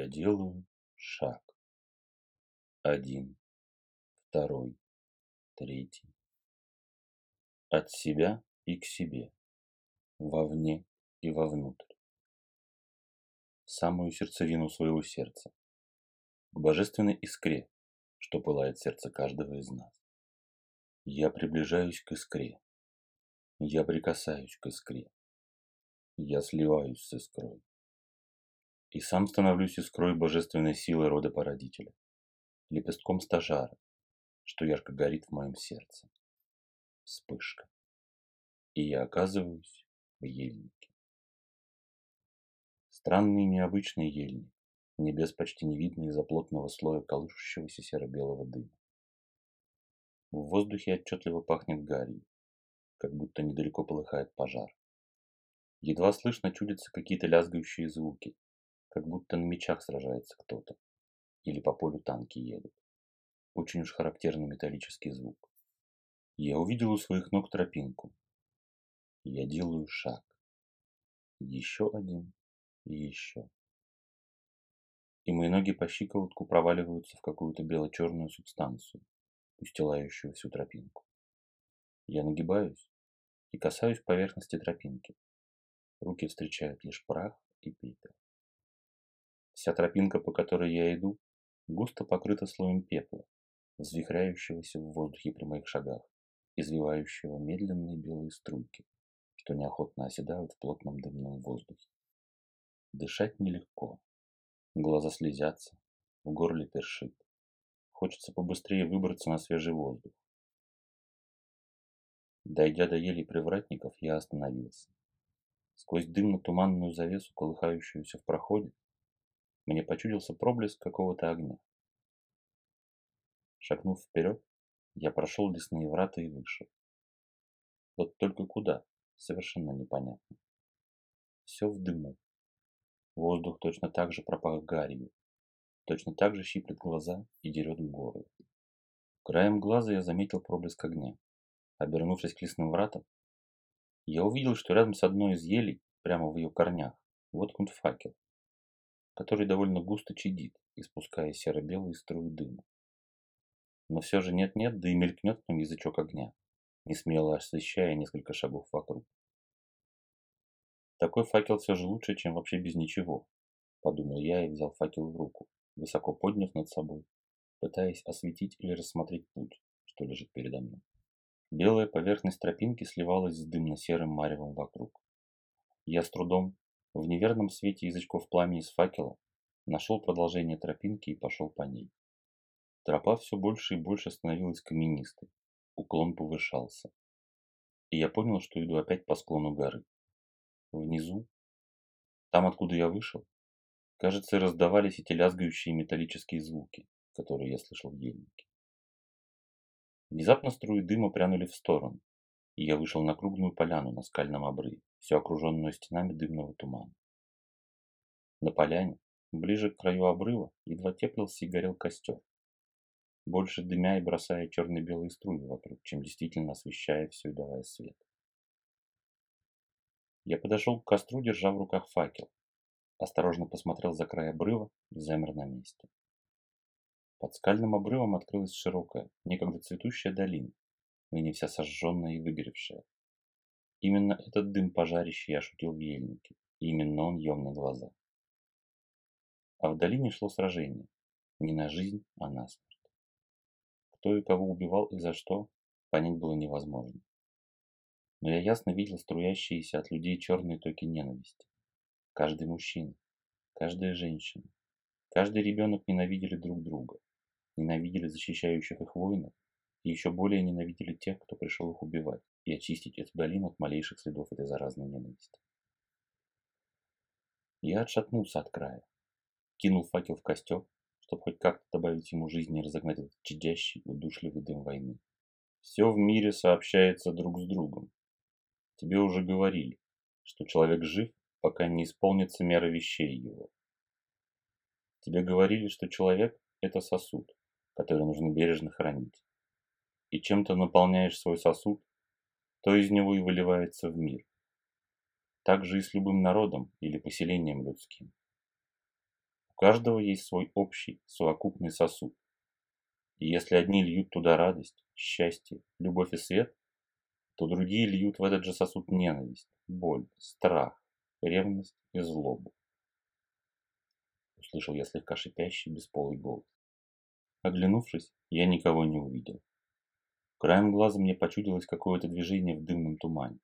Я делаю шаг. Один, второй, третий. От себя и к себе, вовне и вовнутрь. В самую сердцевину своего сердца, к божественной искре, что пылает сердце каждого из нас. Я приближаюсь к искре. Я прикасаюсь к искре. Я сливаюсь с искрой. И сам становлюсь искрой божественной силы рода породителя, лепестком стажара, что ярко горит в моем сердце. Вспышка. И я оказываюсь в ельнике. Странный необычный ельник, небес почти не видно из-за плотного слоя колышущегося серо-белого дыма. В воздухе отчетливо пахнет гарью, как будто недалеко полыхает пожар. Едва слышно чудятся какие-то лязгающие звуки, как будто на мечах сражается кто-то. Или по полю танки едут. Очень уж характерный металлический звук. Я увидел у своих ног тропинку. Я делаю шаг. Еще один и еще. И мои ноги по щиколотку проваливаются в какую-то бело-черную субстанцию, устилающую всю тропинку. Я нагибаюсь и касаюсь поверхности тропинки. Руки встречают лишь прах и пепел. Вся тропинка, по которой я иду, густо покрыта слоем пепла, взвихряющегося в воздухе при моих шагах, извивающего медленные белые струйки, что неохотно оседают в плотном дымном воздухе. Дышать нелегко. Глаза слезятся, в горле першит. Хочется побыстрее выбраться на свежий воздух. Дойдя до ели привратников, я остановился. Сквозь дымно-туманную завесу, колыхающуюся в проходе, мне почудился проблеск какого-то огня. Шагнув вперед, я прошел лесные врата и вышел. Вот только куда, совершенно непонятно. Все в дыму. Воздух точно так же пропах гарью, точно так же щиплет глаза и дерет горло. Краем глаза я заметил проблеск огня. Обернувшись к лесным вратам, я увидел, что рядом с одной из елей, прямо в ее корнях, воткнут факел, который довольно густо чадит, испуская серо-белые струи дыма. Но все же нет-нет, да и мелькнет там язычок огня, не смело освещая несколько шагов вокруг. Такой факел все же лучше, чем вообще без ничего, подумал я и взял факел в руку, высоко подняв над собой, пытаясь осветить или рассмотреть путь, что лежит передо мной. Белая поверхность тропинки сливалась с дымно-серым маревом вокруг. Я с трудом, в неверном свете язычков пламени с факела, нашел продолжение тропинки и пошел по ней. Тропа все больше и больше становилась каменистой, уклон повышался. И я понял, что иду опять по склону горы. Внизу, там, откуда я вышел, кажется, раздавались эти лязгающие металлические звуки, которые я слышал в ельнике. Внезапно струи дыма прянули в сторону, и я вышел на круглую поляну на скальном обрыве, все окруженную стенами дымного тумана. На поляне, ближе к краю обрыва, едва теплился и горел костер, больше дымя и бросая черно-белые струи вокруг, чем действительно освещая все и давая свет. Я подошел к костру, держа в руках факел. Осторожно посмотрел за край обрыва и замер на месте. Под скальным обрывом открылась широкая, некогда цветущая долина, ныне вся сожженная и выгоревшая. Именно этот дым пожарища я ощутил в ельнике, и именно он ел на глаза. А в долине шло сражение. Не на жизнь, а на смерть. Кто и кого убивал и за что, понять было невозможно но я ясно видел струящиеся от людей черные токи ненависти. Каждый мужчина, каждая женщина, каждый ребенок ненавидели друг друга, ненавидели защищающих их воинов и еще более ненавидели тех, кто пришел их убивать и очистить эту долину от малейших следов этой заразной ненависти. Я отшатнулся от края, кинул факел в костер, чтобы хоть как-то добавить ему жизни и разогнать этот чадящий, удушливый дым войны. Все в мире сообщается друг с другом, Тебе уже говорили, что человек жив, пока не исполнится мера вещей его. Тебе говорили, что человек – это сосуд, который нужно бережно хранить. И чем ты наполняешь свой сосуд, то из него и выливается в мир. Так же и с любым народом или поселением людским. У каждого есть свой общий, совокупный сосуд. И если одни льют туда радость, счастье, любовь и свет, то другие льют в этот же сосуд ненависть, боль, страх, ревность и злобу. Услышал я слегка шипящий, бесполый голос. Оглянувшись, я никого не увидел. Краем глаза мне почудилось какое-то движение в дымном тумане.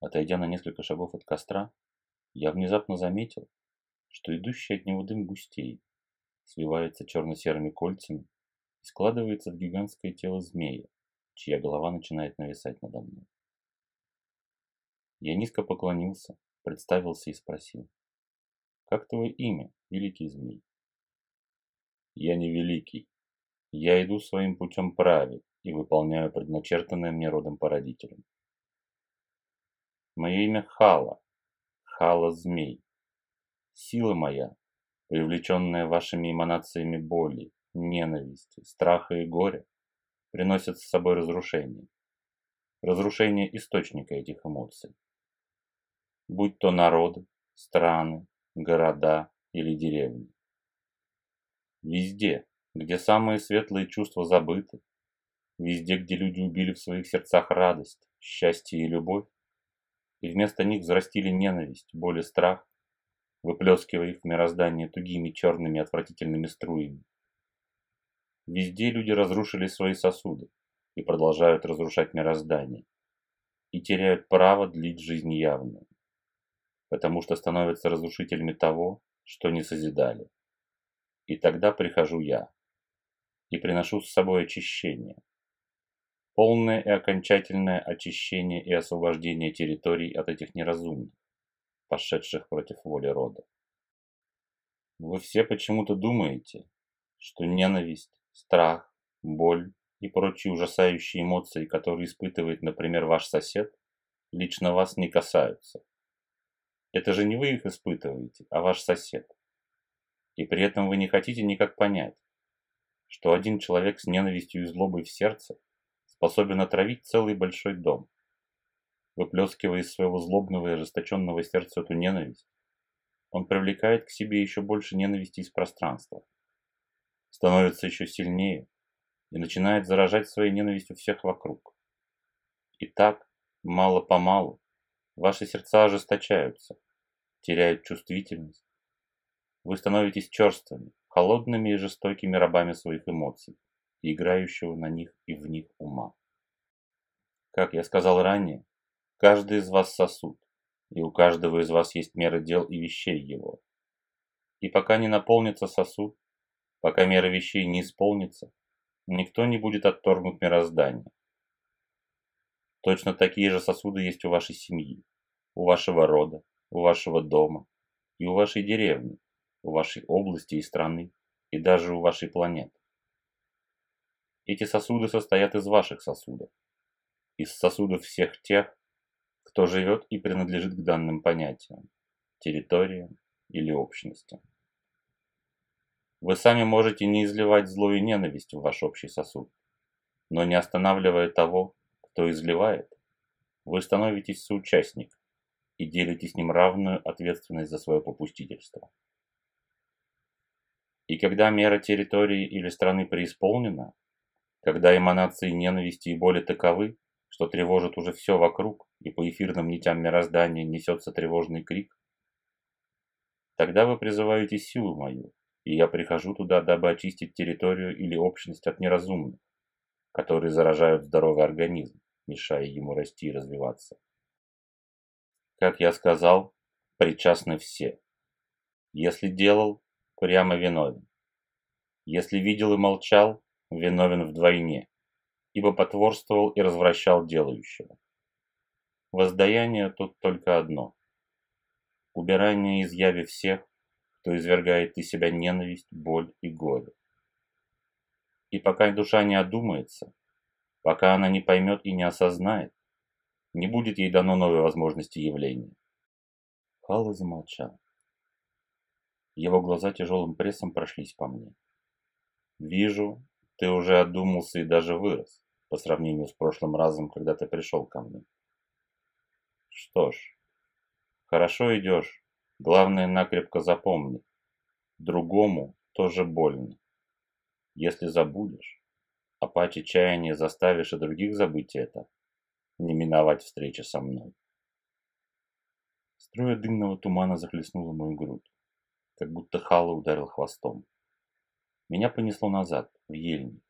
Отойдя на несколько шагов от костра, я внезапно заметил, что идущий от него дым густеет, свивается черно-серыми кольцами и складывается в гигантское тело змея, чья голова начинает нависать надо мной. Я низко поклонился, представился и спросил. «Как твое имя, великий змей?» «Я не великий. Я иду своим путем правил и выполняю предначертанное мне родом породителем. Мое имя Хала, Хала Змей. Сила моя, привлеченная вашими эманациями боли, ненависти, страха и горя, приносит с собой разрушение. Разрушение источника этих эмоций. Будь то народы, страны, города или деревни. Везде, где самые светлые чувства забыты, везде, где люди убили в своих сердцах радость, счастье и любовь, и вместо них взрастили ненависть, боль и страх, выплескивая их в мироздание тугими черными отвратительными струями. Везде люди разрушили свои сосуды и продолжают разрушать мироздание, и теряют право длить жизнь явную, потому что становятся разрушителями того, что не созидали. И тогда прихожу я и приношу с собой очищение, полное и окончательное очищение и освобождение территорий от этих неразумных, пошедших против воли рода. Вы все почему-то думаете, что ненависть, страх, боль и прочие ужасающие эмоции, которые испытывает, например, ваш сосед, лично вас не касаются. Это же не вы их испытываете, а ваш сосед. И при этом вы не хотите никак понять, что один человек с ненавистью и злобой в сердце способен отравить целый большой дом. Выплескивая из своего злобного и ожесточенного сердца эту ненависть, он привлекает к себе еще больше ненависти из пространства, становится еще сильнее и начинает заражать своей ненавистью всех вокруг. И так, мало-помалу, ваши сердца ожесточаются, теряют чувствительность. Вы становитесь черствыми, холодными и жестокими рабами своих эмоций играющего на них и в них ума. Как я сказал ранее, каждый из вас сосуд, и у каждого из вас есть мера дел и вещей его. И пока не наполнится сосуд, пока мера вещей не исполнится, никто не будет отторгнут мироздания. Точно такие же сосуды есть у вашей семьи, у вашего рода, у вашего дома и у вашей деревни, у вашей области и страны, и даже у вашей планеты. Эти сосуды состоят из ваших сосудов, из сосудов всех тех, кто живет и принадлежит к данным понятиям, территориям или общностям. Вы сами можете не изливать зло и ненависть в ваш общий сосуд, но не останавливая того, кто изливает, вы становитесь соучастником и делите с ним равную ответственность за свое попустительство. И когда мера территории или страны преисполнена, когда эманации ненависти и боли таковы, что тревожит уже все вокруг, и по эфирным нитям мироздания несется тревожный крик, тогда вы призываете силу мою, и я прихожу туда, дабы очистить территорию или общность от неразумных, которые заражают здоровый организм, мешая ему расти и развиваться. Как я сказал, причастны все. Если делал, прямо виновен. Если видел и молчал, виновен вдвойне, ибо потворствовал и развращал делающего. Воздаяние тут только одно – убирание из яви всех, кто извергает из себя ненависть, боль и горе. И пока душа не одумается, пока она не поймет и не осознает, не будет ей дано новой возможности явления. Хала замолчал. Его глаза тяжелым прессом прошлись по мне. Вижу, ты уже одумался и даже вырос, по сравнению с прошлым разом, когда ты пришел ко мне. Что ж, хорошо идешь, главное накрепко запомни. Другому тоже больно. Если забудешь, а по отчаянию заставишь и других забыть это, не миновать встречи со мной. Струя дымного тумана захлестнула мою грудь, как будто Хала ударил хвостом. Меня понесло назад, в ельник.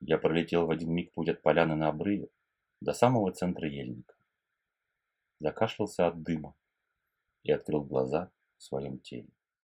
Я пролетел в один миг путь от поляны на обрыве до самого центра ельника. Закашлялся от дыма и открыл глаза в своем теле.